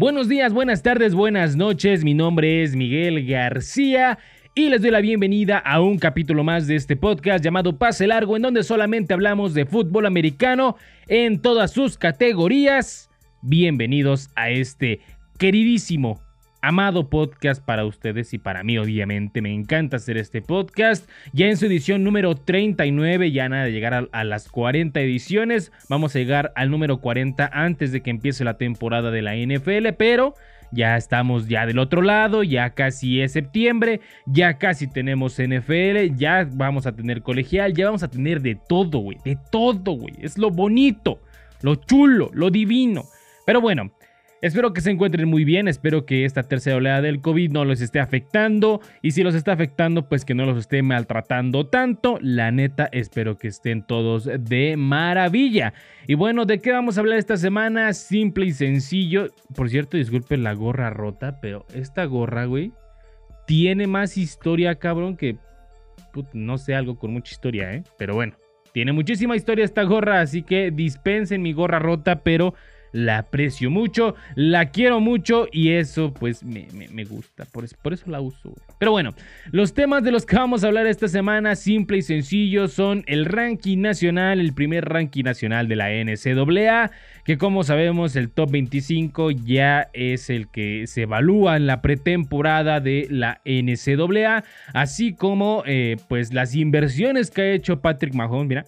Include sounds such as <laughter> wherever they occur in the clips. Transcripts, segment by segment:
Buenos días, buenas tardes, buenas noches. Mi nombre es Miguel García y les doy la bienvenida a un capítulo más de este podcast llamado Pase Largo, en donde solamente hablamos de fútbol americano en todas sus categorías. Bienvenidos a este queridísimo amado podcast para ustedes y para mí, obviamente. Me encanta hacer este podcast. Ya en su edición número 39, ya nada de llegar a, las 40 ediciones. Vamos a llegar al número 40 antes de que empiece la temporada de la NFL, pero ya estamos ya del otro lado, ya casi es septiembre, ya casi tenemos NFL, ya vamos a tener colegial, ya vamos a tener de todo, güey, de todo, güey. Es lo bonito, lo chulo, lo divino. Pero bueno, Espero que se encuentren muy bien, espero que esta tercera oleada del COVID no los esté afectando y si los está afectando pues que no los esté maltratando tanto. La neta espero que estén todos de maravilla. Y bueno, ¿de qué vamos a hablar esta semana? Simple y sencillo. Por cierto, disculpen la gorra rota, pero esta gorra, güey, tiene más historia, cabrón, que... no sé, algo con mucha historia, ¿eh? Pero bueno, tiene muchísima historia esta gorra, así que dispensen mi gorra rota, pero la aprecio mucho, la quiero mucho y eso pues me, gusta, por eso, la uso. Pero bueno, los temas de los que vamos a hablar esta semana, simple y sencillo, son el ranking nacional, el primer ranking nacional de la NCAA, que como sabemos el top 25 ya es el que se evalúa en la pretemporada de la NCAA, así como eh, pues las inversiones que ha hecho Patrick Mahomes, mira,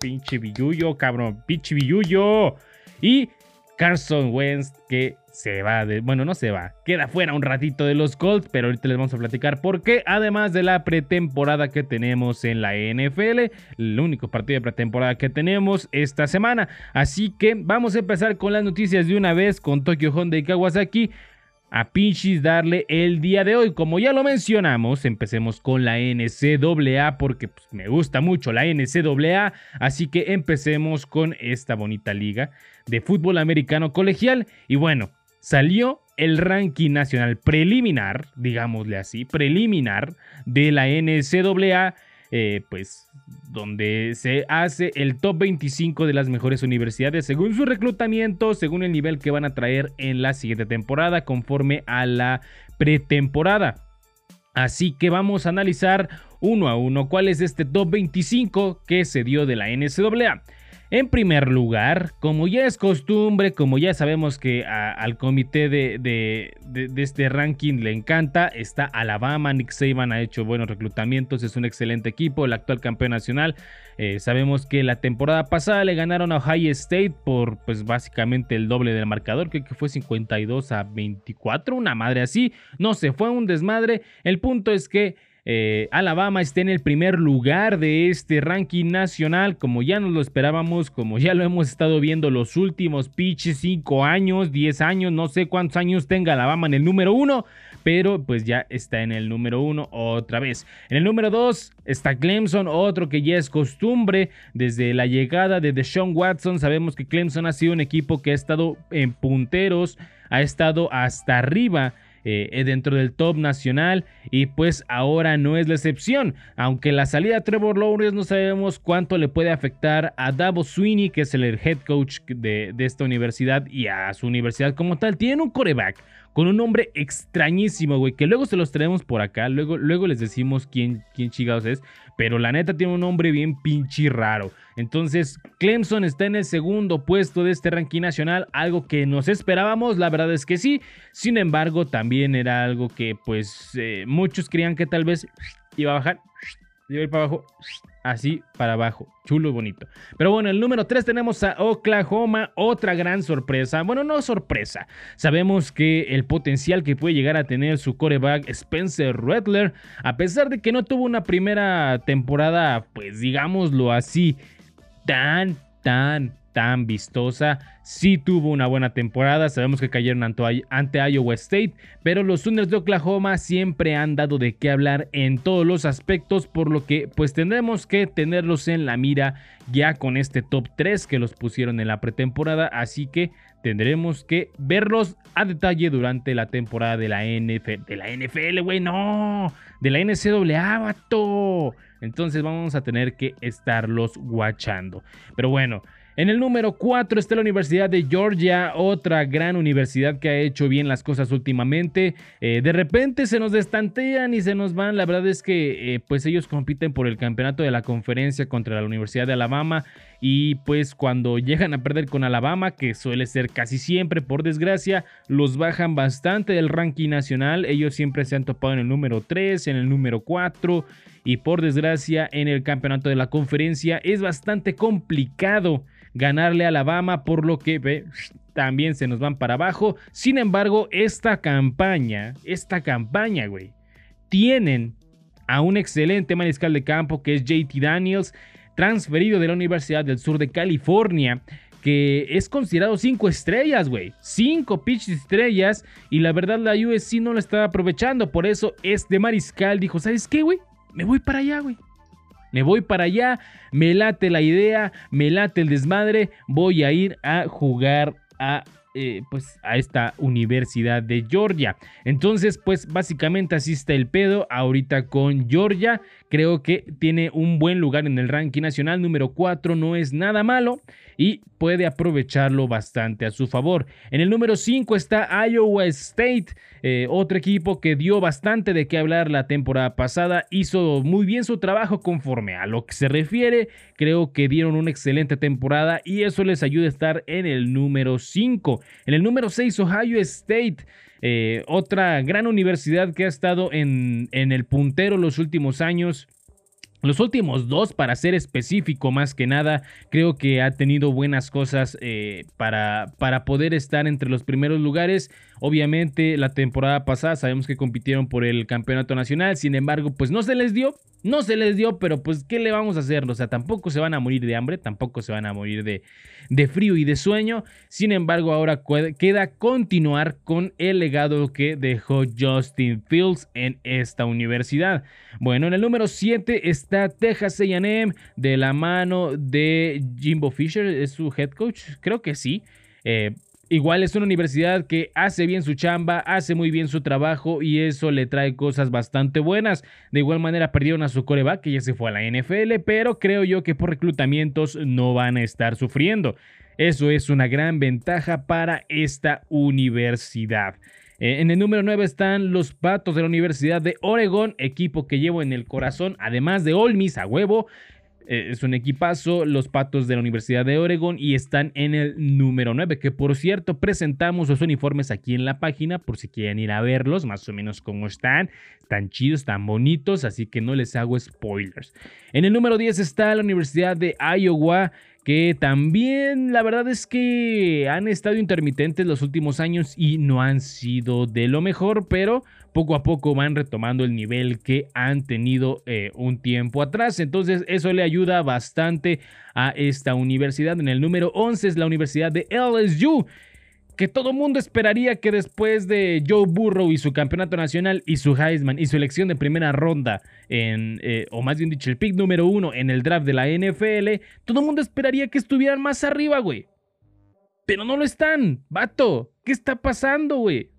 pinche billuyo, cabrón, pinche billuyo. Y Carson Wentz que se va de, bueno, no se va, queda fuera un ratito de los Colts, pero ahorita les vamos a platicar por qué, además de la pretemporada que tenemos en la NFL, el único partido de pretemporada que tenemos esta semana. Así que vamos a empezar con las noticias de una vez con Tokyo Honda y Kawasaki a pinches darle el día de hoy. Como ya lo mencionamos, empecemos con la NCAA porque pues, me gusta mucho la NCAA, así que empecemos con esta bonita liga de fútbol americano colegial. Y bueno, salió el ranking nacional preliminar, digámosle así, preliminar de la NCAA eh, pues donde se hace el top 25 de las mejores universidades según su reclutamiento, según el nivel que van a traer en la siguiente temporada, conforme a la pretemporada. Así que vamos a analizar uno a uno cuál es este top 25 que se dio de la NCAA. En primer lugar, como ya es costumbre, como ya sabemos que al comité de, este ranking le encanta, está Alabama, Nick Saban ha hecho buenos reclutamientos, es un excelente equipo, el actual campeón nacional. Eh, sabemos que la temporada pasada le ganaron a Ohio State por pues básicamente el doble del marcador, creo que fue 52 a 24, una madre así, no se fue un desmadre. El punto es que eh, Alabama está en el primer lugar de este ranking nacional, como ya nos lo esperábamos, como ya lo hemos estado viendo los últimos pitches, 5 años, 10 años, no sé cuántos años tenga Alabama en el número 1, pero pues ya está en el número 1 otra vez. En el número 2 está Clemson, otro que ya es costumbre desde la llegada de Deshaun Watson. Sabemos que Clemson ha sido un equipo que ha estado en punteros, ha estado hasta arriba eh, dentro del top nacional y pues ahora no es la excepción. Aunque la salida de Trevor Lawrence no sabemos cuánto le puede afectar a Davo Sweeney, que es el head coach de, esta universidad y a su universidad como tal. Tienen un coreback con un nombre extrañísimo, güey, que luego se los traemos por acá, luego, luego les decimos quién, quién chigados es, pero la neta tiene un nombre bien pinche raro. Entonces, Clemson está en el segundo puesto de este ranking nacional, algo que nos esperábamos, la verdad es que sí. Sin embargo, también era algo que pues eh, muchos creían que tal vez iba a bajar, iba a ir para abajo, así para abajo. Chulo y bonito. Pero bueno, el número 3 tenemos a Oklahoma, otra gran sorpresa. Bueno, no sorpresa. Sabemos que el potencial que puede llegar a tener su coreback Spencer Rattler, a pesar de que no tuvo una primera temporada, pues digámoslo así, tan, tan, tan vistosa. Sí tuvo una buena temporada, sabemos que cayeron ante Iowa State, pero los Sooners de Oklahoma siempre han dado de qué hablar en todos los aspectos, por lo que pues tendremos que tenerlos en la mira ya con este top 3 que los pusieron en la pretemporada, así que tendremos que verlos a detalle durante la temporada de la NFL, de la NFL, güey, no, de la NCAA, vato. Entonces vamos a tener que estarlos guachando. Pero bueno, En el número 4 está la Universidad de Georgia, otra gran universidad que ha hecho bien las cosas últimamente. Eh, de repente se nos destantean y se nos van. La verdad es que eh, pues ellos compiten por el campeonato de la conferencia contra la Universidad de Alabama. Y pues cuando llegan a perder con Alabama, que suele ser casi siempre por desgracia, los bajan bastante del ranking nacional. Ellos siempre se han topado en el número 3, en el número 4 y por desgracia en el campeonato de la conferencia es bastante complicado ganarle a Alabama, por lo que también se nos van para abajo. Sin embargo, esta campaña, esta campaña, güey, tienen a un excelente mariscal de campo que es JT Daniels, transferido de la Universidad del Sur de California que es considerado 5 estrellas, güey. 5 pitch estrellas. Y la verdad la USC no lo estaba aprovechando. Por eso este mariscal dijo, ¿sabes qué, güey? Me voy para allá, güey. Me voy para allá, me late la idea, me late el desmadre, voy a ir a jugar a eh, pues a esta Universidad de Georgia. Entonces, pues básicamente así está el pedo ahorita con Georgia. Creo que tiene un buen lugar en el ranking nacional. Número 4 no es nada malo y puede aprovecharlo bastante a su favor. En el número 5 está Iowa State, eh, otro equipo que dio bastante de qué hablar la temporada pasada, hizo muy bien su trabajo conforme a lo que se refiere, creo que dieron una excelente temporada y eso les ayuda a estar en el número 5. En el número 6, Ohio State. Eh, otra gran universidad que ha estado en, en el puntero los últimos años. Los últimos dos, para ser específico más que nada, creo que ha tenido buenas cosas eh, para, para poder estar entre los primeros lugares. Obviamente la temporada pasada sabemos que compitieron por el campeonato nacional, sin embargo pues no se les dio, no se les dio, pero pues ¿qué le vamos a hacer? O sea, tampoco se van a morir de hambre, tampoco se van a morir de, de frío y de sueño. Sin embargo, ahora queda continuar con el legado que dejó Justin Fields en esta universidad. Bueno, en el número 7 está Texas AM de la mano de Jimbo Fisher, es su head coach, creo que sí. Eh, Igual es una universidad que hace bien su chamba, hace muy bien su trabajo y eso le trae cosas bastante buenas. De igual manera perdieron a su coreback que ya se fue a la NFL, pero creo yo que por reclutamientos no van a estar sufriendo. Eso es una gran ventaja para esta universidad. Eh, en el número 9 están los Patos de la Universidad de Oregon, equipo que llevo en el corazón, además de Olmis a huevo. Eh, es un equipazo, los Patos de la Universidad de Oregon y están en el número 9, que por cierto presentamos los uniformes aquí en la página por si quieren ir a verlos, más o menos como están, tan chidos, tan bonitos, así que no les hago spoilers. En el número 10 está la Universidad de Iowa, que también la verdad es que han estado intermitentes los últimos años y no han sido de lo mejor, pero poco a poco van retomando el nivel que han tenido eh, un tiempo atrás. Entonces eso le ayuda bastante a esta universidad. En el número 11 es la Universidad de LSU que todo mundo esperaría que después de Joe Burrow y su campeonato nacional y su Heisman y su elección de primera ronda en, eh, o más bien dicho, el pick número uno en el draft de la NFL, todo mundo esperaría que estuvieran más arriba, güey. Pero no lo están, vato. ¿Qué está pasando, güey?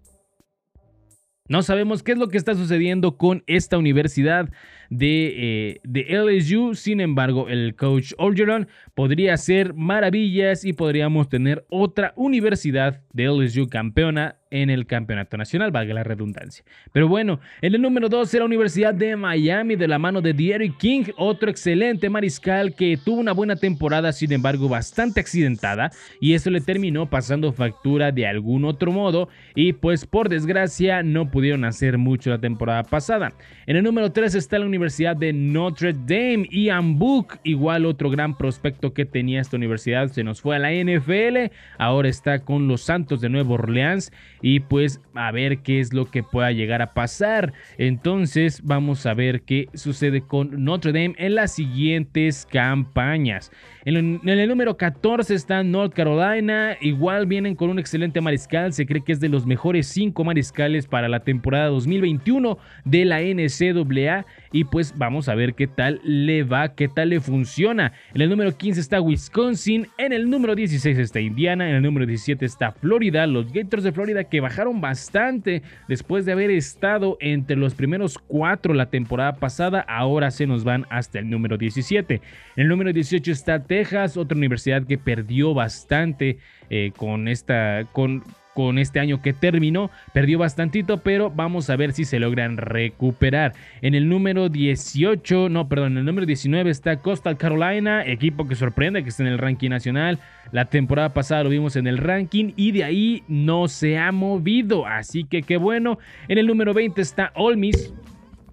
No sabemos qué es lo que está sucediendo con esta universidad de, eh, de LSU. Sin embargo, el coach Orgeron podría hacer maravillas y podríamos tener otra universidad de LSU campeona en el campeonato nacional, valga la redundancia. Pero bueno, en el número 2 la Universidad de Miami de la mano de Derrick King, otro excelente mariscal que tuvo una buena temporada, sin embargo bastante accidentada y eso le terminó pasando factura de algún otro modo y pues por desgracia no pudieron hacer mucho la temporada pasada. En el número 3 está la Universidad de Notre Dame, Ian Book, igual otro gran prospecto que tenía esta universidad, se nos fue a la NFL, ahora está con los Santos de Nueva Orleans y pues a ver qué es lo que pueda llegar a pasar. Entonces vamos a ver qué sucede con Notre Dame en las siguientes campañas. En, el número 14 está North Carolina, igual vienen con un excelente mariscal, se cree que es de los mejores 5 mariscales para la temporada 2021 de la NCAA. y pues vamos a ver qué tal le va, qué tal le funciona. En el número 15 está Wisconsin, en el número 16 está Indiana, en el número 17 está Florida, los Gators de Florida que bajaron bastante después de haber estado entre los primeros cuatro la temporada pasada, ahora se nos van hasta el número 17. En el número 18 está Texas, otra universidad que perdió bastante eh, con esta, con con este año que terminó. Perdió bastantito, pero vamos a ver si se logran recuperar. En el número 18, no, perdón, en el número 19 está Coastal Carolina, equipo que sorprende que está en el ranking nacional. La temporada pasada lo vimos en el ranking y de ahí no se ha movido. Así que qué bueno. En el número 20 está Olmis.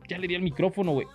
Ya le di el micrófono, güey.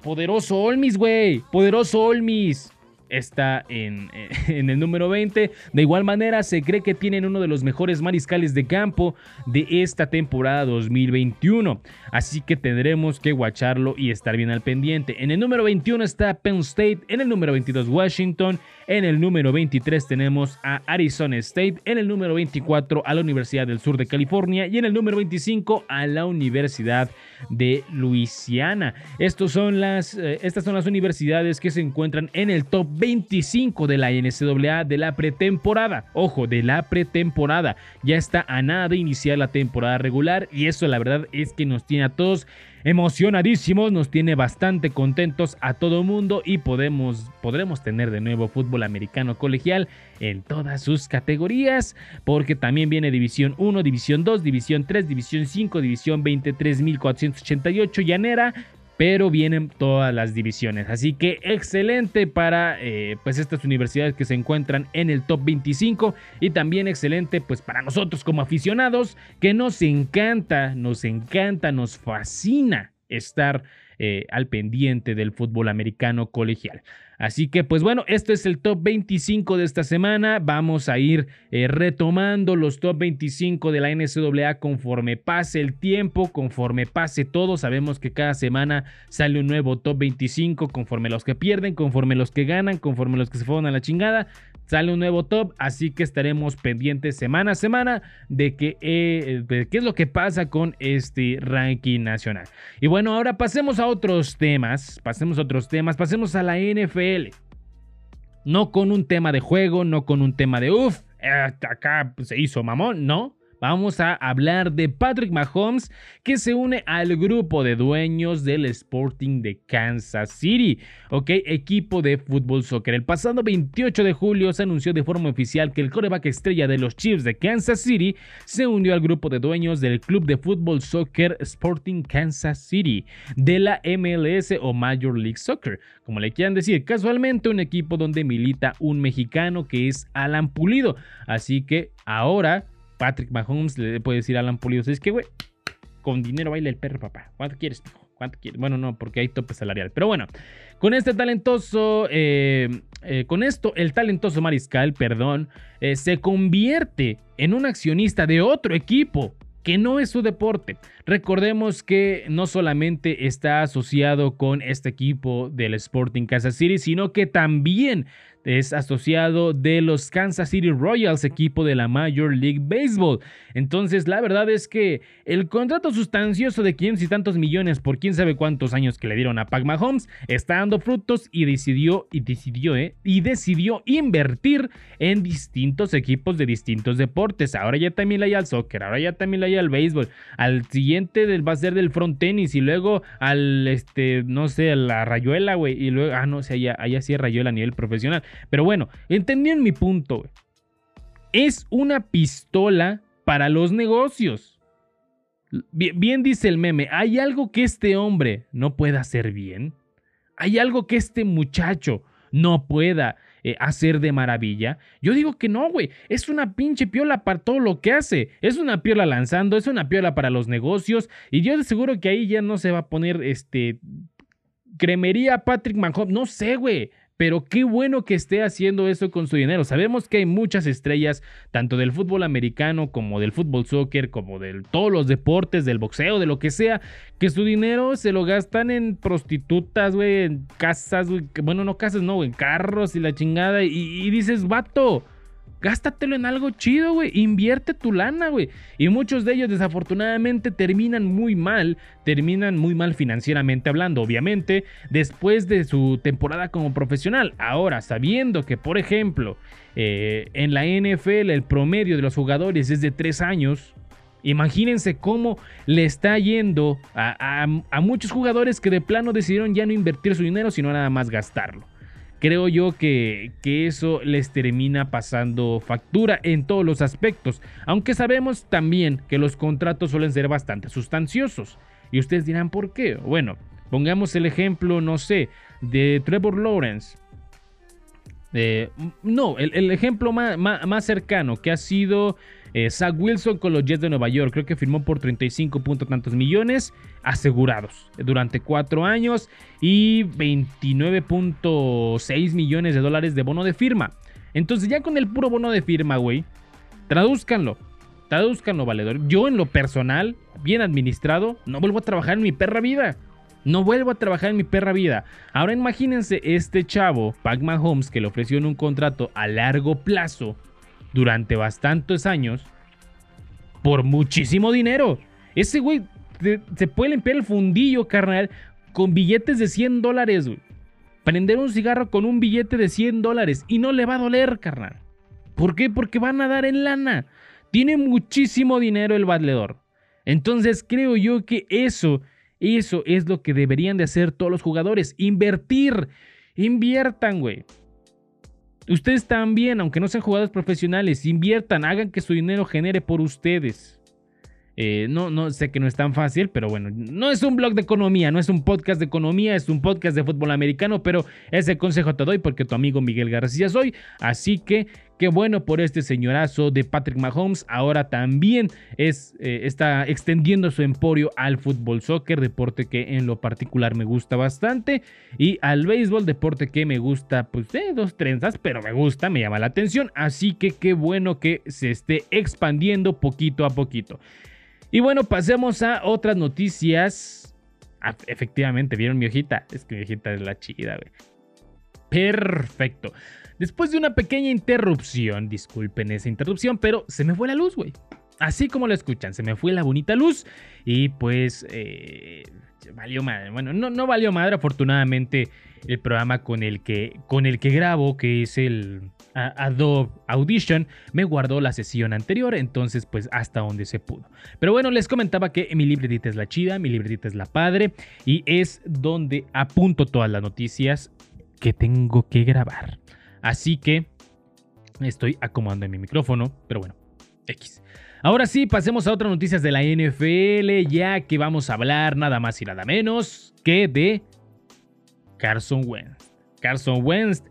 Poderoso Olmis, güey. Poderoso Olmis está en, <laughs> en, el número 20. De igual manera, se cree que tienen uno de los mejores mariscales de campo de esta temporada 2021. Así que tendremos que guacharlo y estar bien al pendiente. En el número 21 está Penn State, en el número 22 Washington, en el número 23 tenemos a Arizona State, en el número 24 a la Universidad del Sur de California y en el número 25 a la Universidad de Luisiana. Estos son las, eh, estas son las universidades que se encuentran en el top 25 de la NCAA de la pretemporada. Ojo, de la pretemporada. Ya está a nada de iniciar la temporada regular y eso la verdad es que nos tiene a todos emocionadísimos, nos tiene bastante contentos a todo mundo y podemos, podremos tener de nuevo fútbol americano colegial en todas sus categorías, porque también viene División 1, División 2, División 3, División 5, División 23.488 llanera, pero vienen todas las divisiones. Así que excelente para eh, pues estas universidades que se encuentran en el top 25 y también excelente pues para nosotros como aficionados que nos encanta, nos encanta, nos fascina estar eh, al pendiente del fútbol americano colegial. Así que pues bueno, esto es el top 25 de esta semana. Vamos a ir eh, retomando los top 25 de la NCAA conforme pase el tiempo, conforme pase todo. Sabemos que cada semana sale un nuevo top 25 conforme los que pierden, conforme los que ganan, conforme los que se fueron a la chingada sale un nuevo top, así que estaremos pendientes semana a semana eh, de qué es lo que pasa con este ranking nacional. Y bueno, ahora pasemos a otros temas, pasemos a otros temas, pasemos a la NFL. No con un tema de juego, no con un tema de uff, acá se hizo mamón, no vamos a hablar de Patrick Mahomes que se une al grupo de dueños del Sporting de Kansas City, ok, equipo de fútbol soccer. El pasado 28 de julio se anunció de forma oficial que el coreback estrella de los Chiefs de Kansas City se unió al grupo de dueños del club de fútbol soccer Sporting Kansas City de la MLS o Major League Soccer, como le quieran decir, casualmente un equipo donde milita un mexicano que es Alan Pulido. Así que ahora Patrick Mahomes le puede decir a Alan Pulido, es que, güey, con dinero baila el perro, papá. ¿Cuánto quieres, ¿Cuánto quieres? Bueno, no, porque hay tope salarial. Pero bueno, con este talentoso, eh, eh, con esto, el talentoso mariscal, perdón, eh, se convierte en un accionista de otro equipo que no es su deporte. Recordemos que no solamente está asociado con este equipo del Sporting Kansas City, sino que también es asociado de los Kansas City Royals, equipo de la Major League Baseball. Entonces, la verdad es que el contrato sustancioso de 500 y tantos millones por quién sabe cuántos años que le dieron a Pac Mahomes está dando frutos y decidió, y decidió, ¿eh? Y decidió invertir en distintos equipos de distintos deportes. Ahora ya también le hay al soccer, ahora ya también le hay al béisbol. Al siguiente del, va a ser del front tenis y luego al, este, no sé, a la rayuela, güey. Y luego, ah, no sé, allá, allá sí es rayuela a nivel profesional. Pero bueno, entendieron mi punto. Es una pistola para los negocios. Bien, dice el meme, ¿hay algo que este hombre no pueda hacer bien? ¿Hay algo que este muchacho no pueda eh, hacer de maravilla? Yo digo que no, güey. Es una pinche piola para todo lo que hace. Es una piola lanzando, es una piola para los negocios. Y yo de seguro que ahí ya no se va a poner este. Cremería Patrick Mahomes. No sé, güey pero qué bueno que esté haciendo eso con su dinero. Sabemos que hay muchas estrellas, tanto del fútbol americano como del fútbol soccer, como de todos los deportes, del boxeo, de lo que sea, que su dinero se lo gastan en prostitutas, güey, en casas, güey, bueno, no casas, no, en carros y la chingada. Y, y dices, vato, gástatelo en algo chido, güey. Invierte tu lana, güey. Y muchos de ellos desafortunadamente terminan muy mal, terminan muy mal financieramente hablando, obviamente, después de su temporada como profesional. Ahora, sabiendo que, por ejemplo, eh, en la NFL el promedio de los jugadores es de 3 años, Imagínense cómo le está yendo a, a, muchos jugadores que de plano decidieron ya no invertir su dinero, sino nada más gastarlo creo yo que, eso les termina pasando factura en todos los aspectos, aunque sabemos también que los contratos suelen ser bastante sustanciosos. Y ustedes dirán, ¿por qué? Bueno, pongamos el ejemplo, no sé, de Trevor Lawrence. no, el, ejemplo más, cercano que ha sido eh, Zach Wilson con los Jets de Nueva York. Creo que firmó por 35 puntos tantos millones asegurados durante cuatro años y 29.6 millones de dólares de bono de firma. Entonces ya con el puro bono de firma, güey, tradúzcanlo. Tradúzcanlo, valedor. Yo en lo personal, bien administrado, no vuelvo a trabajar en mi perra vida. No vuelvo a trabajar en mi perra vida. Ahora imagínense este chavo, Pac Mahomes, que le ofreció un contrato a largo plazo durante bastantes años por muchísimo dinero. Ese güey se puede limpiar el fundillo, carnal, con billetes de 100 dólares, güey. Prender un cigarro con un billete de 100 dólares y no le va a doler, carnal. ¿Por qué? Porque van a dar en lana. Tiene muchísimo dinero el valedor. Entonces creo yo que eso, eso es lo que deberían de hacer todos los jugadores. Invertir. Inviertan, güey. Ustedes también, aunque no sean jugadores profesionales, inviertan, hagan que su dinero genere por ustedes. Eh, no, no sé que no es tan fácil, pero bueno, no es un blog de economía, no es un podcast de economía, es un podcast de fútbol americano, pero ese consejo te doy porque tu amigo Miguel García soy. Así que qué bueno por este señorazo de Patrick Mahomes. Ahora también es, eh, está extendiendo su emporio al fútbol soccer, deporte que en lo particular me gusta bastante, y al béisbol, deporte que me gusta, pues de dos trenzas, pero me gusta, me llama la atención. Así que qué bueno que se esté expandiendo poquito a poquito. Y bueno, pasemos a otras noticias. Ah, efectivamente, ¿vieron mi hojita? Es que mi hojita es la chida, güey. Perfecto. Después de una pequeña interrupción, disculpen esa interrupción, pero se me fue la luz, güey. Así como lo escuchan, se me fue la bonita luz y pues eh, valió madre. Bueno, no, no valió madre, afortunadamente el programa con el que, con el que grabo, que es el Adobe Audition, me guardó la sesión anterior, entonces pues hasta donde se pudo. Pero bueno, les comentaba que mi libretita es la chida, mi libretita es la padre y es donde apunto todas las noticias que tengo que grabar. Así que estoy acomodando mi micrófono, pero bueno, X. Ahora sí, pasemos a otras noticias de la NFL, ya que vamos a hablar nada más y nada menos que de Carson Wentz. Carson Wentz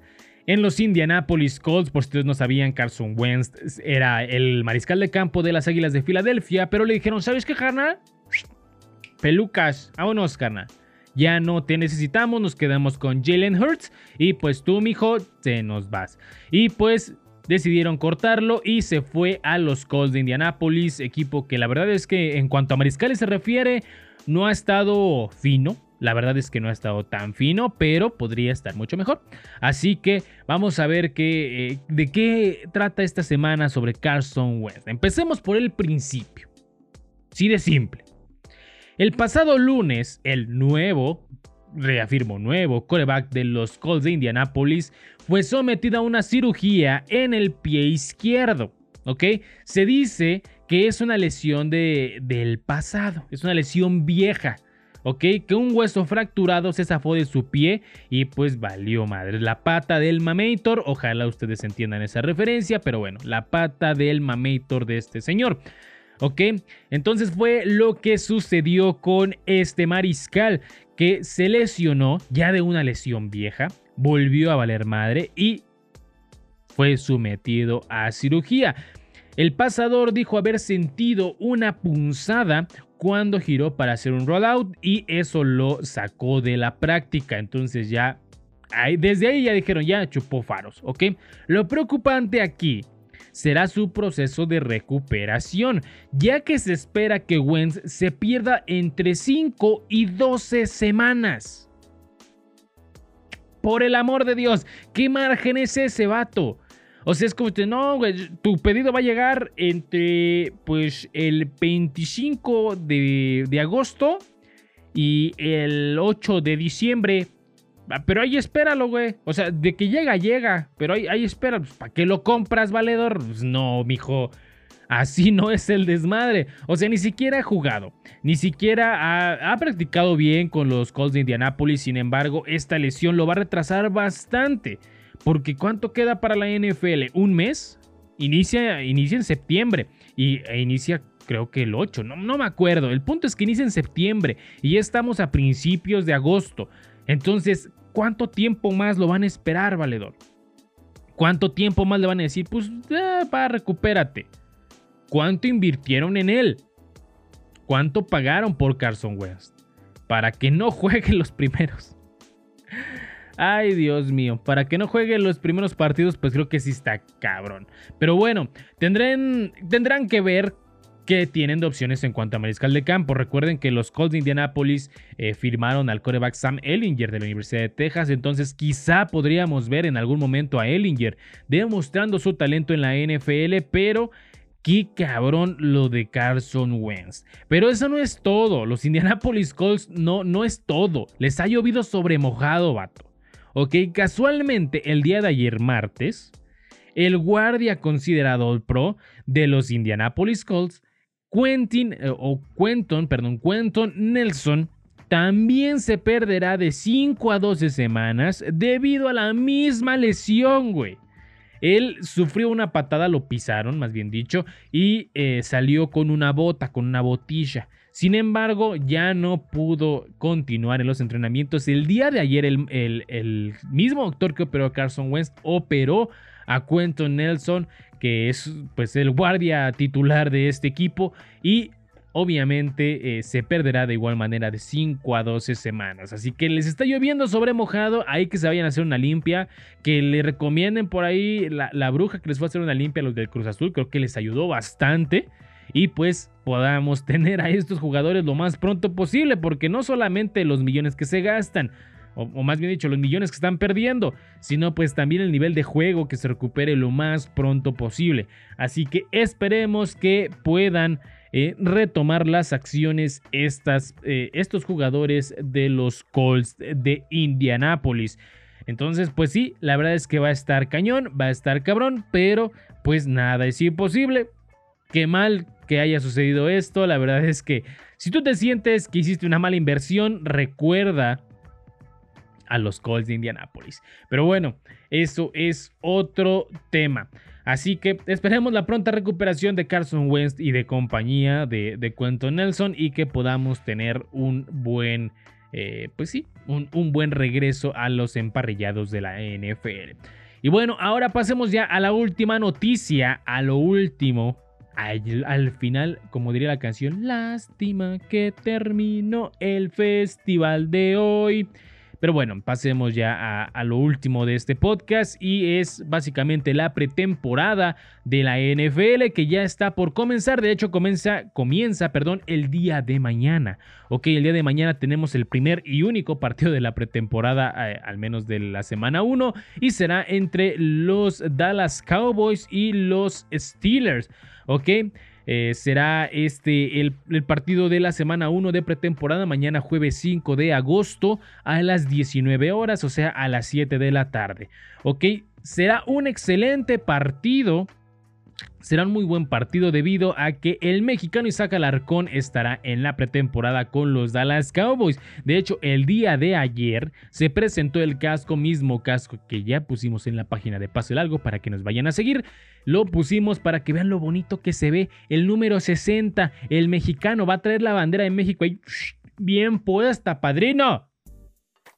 en los Indianapolis Colts, por si ustedes no sabían, Carson Wentz era el mariscal de campo de las Águilas de Filadelfia, pero le dijeron, ¿sabes qué, carnal? Pelucas, vámonos, carnal. Ya no te necesitamos, nos quedamos con Jalen Hurts y pues tú, mijo, te nos vas. Y pues decidieron cortarlo y se fue a los Colts de Indianapolis, equipo que la verdad es que en cuanto a mariscales se refiere, no ha estado fino, la verdad es que no ha estado tan fino, pero podría estar mucho mejor. Así que vamos a ver qué, eh, de qué trata esta semana sobre Carson Wentz. Empecemos por el principio. Sí de simple. El pasado lunes, el nuevo, reafirmo nuevo, coreback de los Colts de Indianapolis fue sometido a una cirugía en el pie izquierdo. ¿Ok? Se dice que es una lesión de, del pasado, es una lesión vieja. ¿ok? Que un hueso fracturado se zafó de su pie y pues valió madre. La pata del Mamator, ojalá ustedes entiendan esa referencia, pero bueno, la pata del Mamator de este señor. ¿Ok? Entonces fue lo que sucedió con este mariscal que se lesionó ya de una lesión vieja, volvió a valer madre y fue sometido a cirugía. El pasador dijo haber sentido una punzada cuando giró para hacer un rollout y eso lo sacó de la práctica. Entonces ya, desde ahí ya dijeron, ya chupó faros, ¿ok? Lo preocupante aquí será su proceso de recuperación, ya que se espera que Wentz se pierda entre 5 y 12 semanas. Por el amor de Dios, ¿qué margen es ese vato? O sea, es como que, no, tu pedido va a llegar entre, pues, el 25 de, de agosto y el 8 de diciembre. Ah, pero ahí espéralo, güey. O sea, de que llega, llega. Pero ahí, ahí espera. Pues, ¿Para qué lo compras, valedor? Pues no, mijo. Así no es el desmadre. O sea, ni siquiera ha jugado. Ni siquiera ha, practicado bien con los Colts de Indianapolis. Sin embargo, esta lesión lo va a retrasar bastante. Porque ¿cuánto queda para la NFL? ¿Un mes? Inicia, inicia en septiembre. Y e inicia creo que el 8. No, no me acuerdo. El punto es que inicia en septiembre. Y ya estamos a principios de agosto. Entonces, ¿cuánto tiempo más lo van a esperar, valedor? ¿Cuánto tiempo más le van a decir? Pues, eh, para recupérate. ¿Cuánto invirtieron en él? ¿Cuánto pagaron por Carson West? Para que no <laughs> juegue los primeros. Ay, Dios mío, para que no juegue los primeros partidos, pues creo que sí está cabrón. Pero bueno, tendrán, tendrán que ver qué tienen de opciones en cuanto a mariscal de campo. Recuerden que los Colts de Indianapolis eh, firmaron al coreback Sam Ellinger de la Universidad de Texas, entonces quizá podríamos ver en algún momento a Ellinger demostrando su talento en la NFL, pero Qué cabrón lo de Carson Wentz. Pero eso no es todo. Los Indianapolis Colts no, no es todo. Les ha llovido sobre mojado, vato. Ok, casualmente el día de ayer martes, el guardia considerado el pro de los Indianapolis Colts, Quentin, eh, o Quentin, perdón, Quentin Nelson, también se perderá de 5 a 12 semanas debido a la misma lesión, güey. Él sufrió una patada, lo pisaron, más bien dicho, y eh, salió con una bota, con una botilla. Sin embargo, ya no pudo continuar en los entrenamientos. El día de ayer, el, mismo doctor que operó a Carson Wentz operó a Quentin Nelson, que es pues el guardia titular de este equipo, y obviamente eh, se perderá de igual manera de 5 a 12 semanas. Así que les está lloviendo sobre mojado, hay que se vayan a hacer una limpia, que le recomienden por ahí la, bruja que les fue a hacer una limpia a los del Cruz Azul, creo que les ayudó bastante. Y pues podamos <laughs> tener a estos jugadores lo más pronto posible, porque no solamente los millones que se gastan, o, más bien dicho, los millones que están perdiendo, sino pues también el nivel de juego que se recupere lo más pronto posible. Así que esperemos que puedan eh, retomar las acciones estas, eh, estos jugadores de los Colts de Indianápolis. Entonces, pues sí, la verdad es que va a estar cañón, va a estar cabrón, pero pues nada es imposible. Qué mal que haya sucedido esto. La verdad es que si tú te sientes que hiciste una mala inversión, recuerda a los Colts de Indianápolis. Pero bueno, eso es otro tema. Así que esperemos la pronta recuperación de Carson Wentz y de compañía de, de Quentin Nelson y que podamos tener un buen, eh, pues sí, un, buen regreso a los emparrillados de la NFL. Y bueno, ahora pasemos ya a la última noticia, a lo último. Al, al, final, como diría la canción, lástima que terminó el festival de hoy. Pero bueno, pasemos ya a, lo último de este podcast y es básicamente la pretemporada de la NFL que ya está por comenzar. De hecho, comienza, comienza perdón, el día de mañana. Ok, el día de mañana tenemos el primer y único partido de la pretemporada, eh, al menos de la semana 1, y será entre los Dallas Cowboys y los Steelers. Ok, eh, será este el, partido de la semana 1 de pretemporada, mañana jueves 5 de agosto a las 19 horas, o sea, a las 7 de la tarde. Ok, será un excelente partido Será un muy buen partido debido a que el mexicano Isaac Alarcón estará en la pretemporada con los Dallas Cowboys. De hecho, el día de ayer se presentó el casco, mismo casco que ya pusimos en la página de Paso el Algo para que nos vayan a seguir. Lo pusimos para que vean lo bonito que se ve. El número 60, el mexicano va a traer la bandera de México ahí bien puesta, padrino.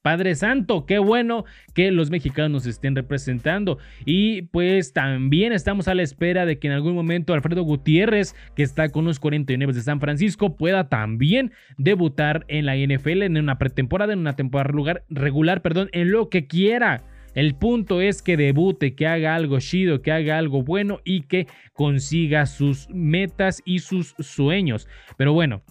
Padre Santo, qué bueno que los mexicanos estén representando. Y pues también estamos a la espera de que en algún momento Alfredo Gutiérrez, que está con los 49 de San Francisco, pueda también debutar en la NFL en una pretemporada, en una temporada regular, perdón, en lo que quiera. El punto es que debute, que haga algo chido, que haga algo bueno y que consiga sus metas y sus sueños. Pero bueno,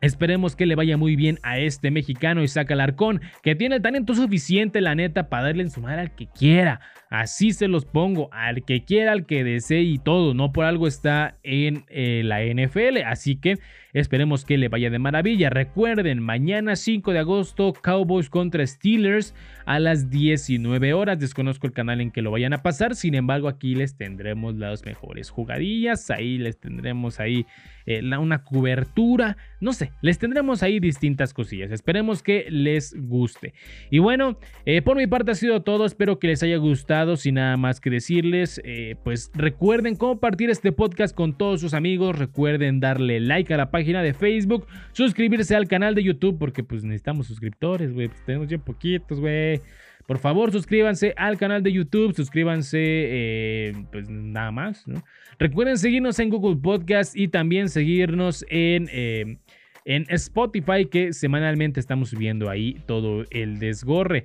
Esperemos que le vaya muy bien a este mexicano Isaac Alarcón, que tiene el talento suficiente, la neta, para darle en su madre al que quiera. Así se los pongo, al que quiera, al que desee y todo. No por algo está en eh, la NFL. Así que esperemos que le vaya de maravilla. Recuerden, mañana 5 de agosto, Cowboys contra Steelers a las 19 horas. Desconozco el canal en que lo vayan a pasar. Sin embargo, aquí les tendremos las mejores jugadillas. Ahí les tendremos ahí eh, una cobertura. No sé, les tendremos ahí distintas cosillas. Esperemos que les guste. Y bueno, eh, por mi parte ha sido todo. Espero que les haya gustado sin nada más que decirles, eh, pues recuerden compartir este podcast con todos sus amigos, recuerden darle like a la página de Facebook, suscribirse al canal de YouTube, porque pues necesitamos suscriptores, güey, pues tenemos ya poquitos, güey. Por favor, suscríbanse al canal de YouTube, suscríbanse, eh, pues nada más, ¿no? Recuerden seguirnos en Google Podcast y también seguirnos en, eh, en Spotify, que semanalmente estamos subiendo ahí todo el desgorre.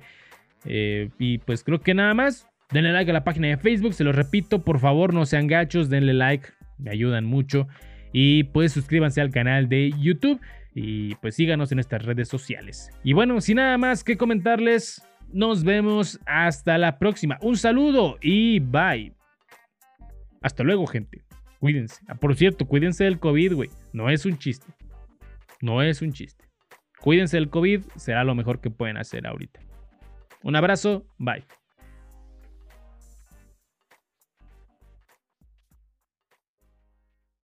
y pues creo que nada más. Denle like a la página de Facebook, se lo repito, por favor no sean gachos, denle like, me ayudan mucho. Y pues suscríbanse al canal de YouTube y pues síganos en estas redes sociales. Y bueno, sin nada más que comentarles, nos vemos hasta la próxima. Un saludo y bye. Hasta luego, gente. Cuídense. Ah, por cierto, cuídense del COVID, güey. No es un chiste. No es un chiste. Cuídense del COVID, será lo mejor que pueden hacer ahorita. Un abrazo, bye.